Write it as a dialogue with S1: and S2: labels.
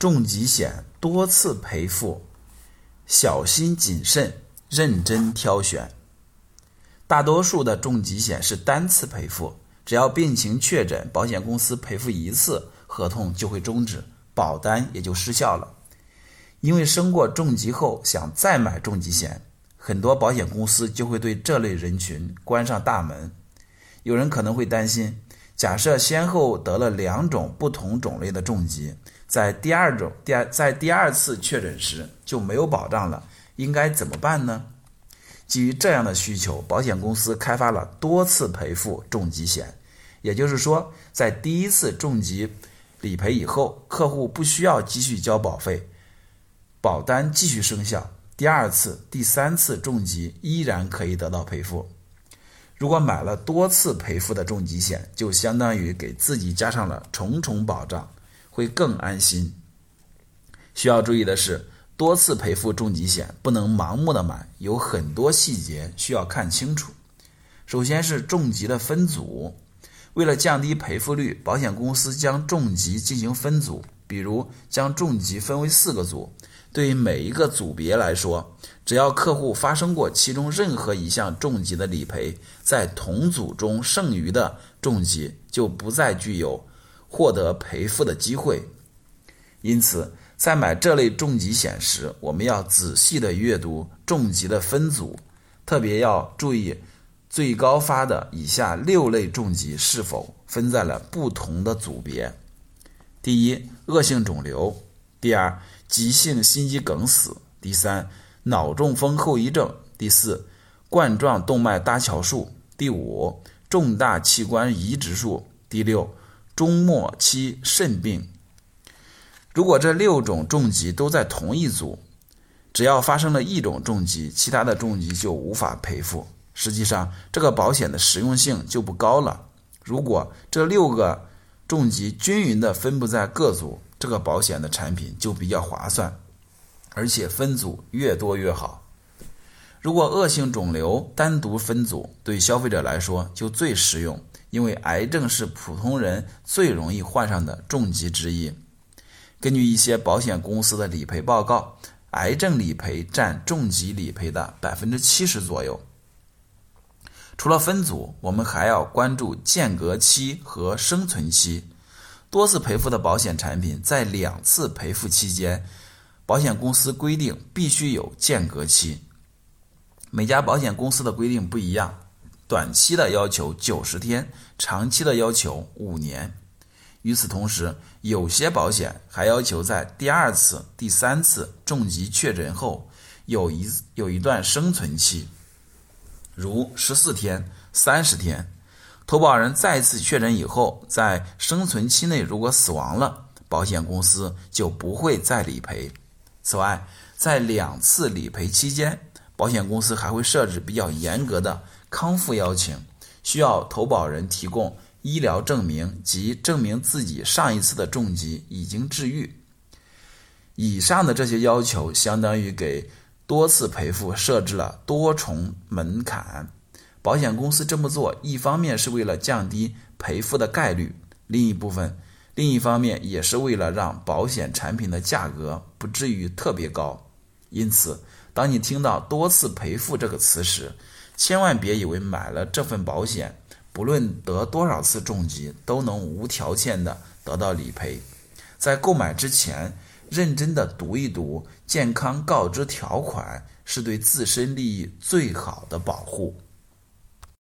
S1: 重疾险多次赔付，小心谨慎，认真挑选。大多数的重疾险是单次赔付，只要病情确诊，保险公司赔付一次，合同就会终止，保单也就失效了。因为生过重疾后想再买重疾险，很多保险公司就会对这类人群关上大门。有人可能会担心，假设先后得了两种不同种类的重疾。在第二种第二在第二次确诊时就没有保障了，应该怎么办呢？基于这样的需求，保险公司开发了多次赔付重疾险。也就是说，在第一次重疾理赔以后，客户不需要继续交保费，保单继续生效，第二次、第三次重疾依然可以得到赔付。如果买了多次赔付的重疾险，就相当于给自己加上了重重保障。会更安心。需要注意的是，多次赔付重疾险不能盲目的买，有很多细节需要看清楚。首先是重疾的分组，为了降低赔付率，保险公司将重疾进行分组，比如将重疾分为四个组。对于每一个组别来说，只要客户发生过其中任何一项重疾的理赔，在同组中剩余的重疾就不再具有。获得赔付的机会，因此在买这类重疾险时，我们要仔细的阅读重疾的分组，特别要注意最高发的以下六类重疾是否分在了不同的组别：第一，恶性肿瘤；第二，急性心肌梗死；第三，脑中风后遗症；第四，冠状动脉搭桥术；第五，重大器官移植术；第六。终末期肾病，如果这六种重疾都在同一组，只要发生了一种重疾，其他的重疾就无法赔付。实际上，这个保险的实用性就不高了。如果这六个重疾均匀的分布在各组，这个保险的产品就比较划算，而且分组越多越好。如果恶性肿瘤单独分组，对消费者来说就最实用。因为癌症是普通人最容易患上的重疾之一。根据一些保险公司的理赔报告，癌症理赔占重疾理赔的百分之七十左右。除了分组，我们还要关注间隔期和生存期。多次赔付的保险产品在两次赔付期间，保险公司规定必须有间隔期。每家保险公司的规定不一样。短期的要求九十天，长期的要求五年。与此同时，有些保险还要求在第二次、第三次重疾确诊后有一有一段生存期，如十四天、三十天。投保人再次确诊以后，在生存期内如果死亡了，保险公司就不会再理赔。此外，在两次理赔期间，保险公司还会设置比较严格的。康复邀请需要投保人提供医疗证明及证明自己上一次的重疾已经治愈。以上的这些要求相当于给多次赔付设置了多重门槛。保险公司这么做，一方面是为了降低赔付的概率，另一部分，另一方面也是为了让保险产品的价格不至于特别高。因此，当你听到多次赔付这个词时，千万别以为买了这份保险，不论得多少次重疾，都能无条件的得到理赔。在购买之前，认真的读一读健康告知条款，是对自身利益最好的保护。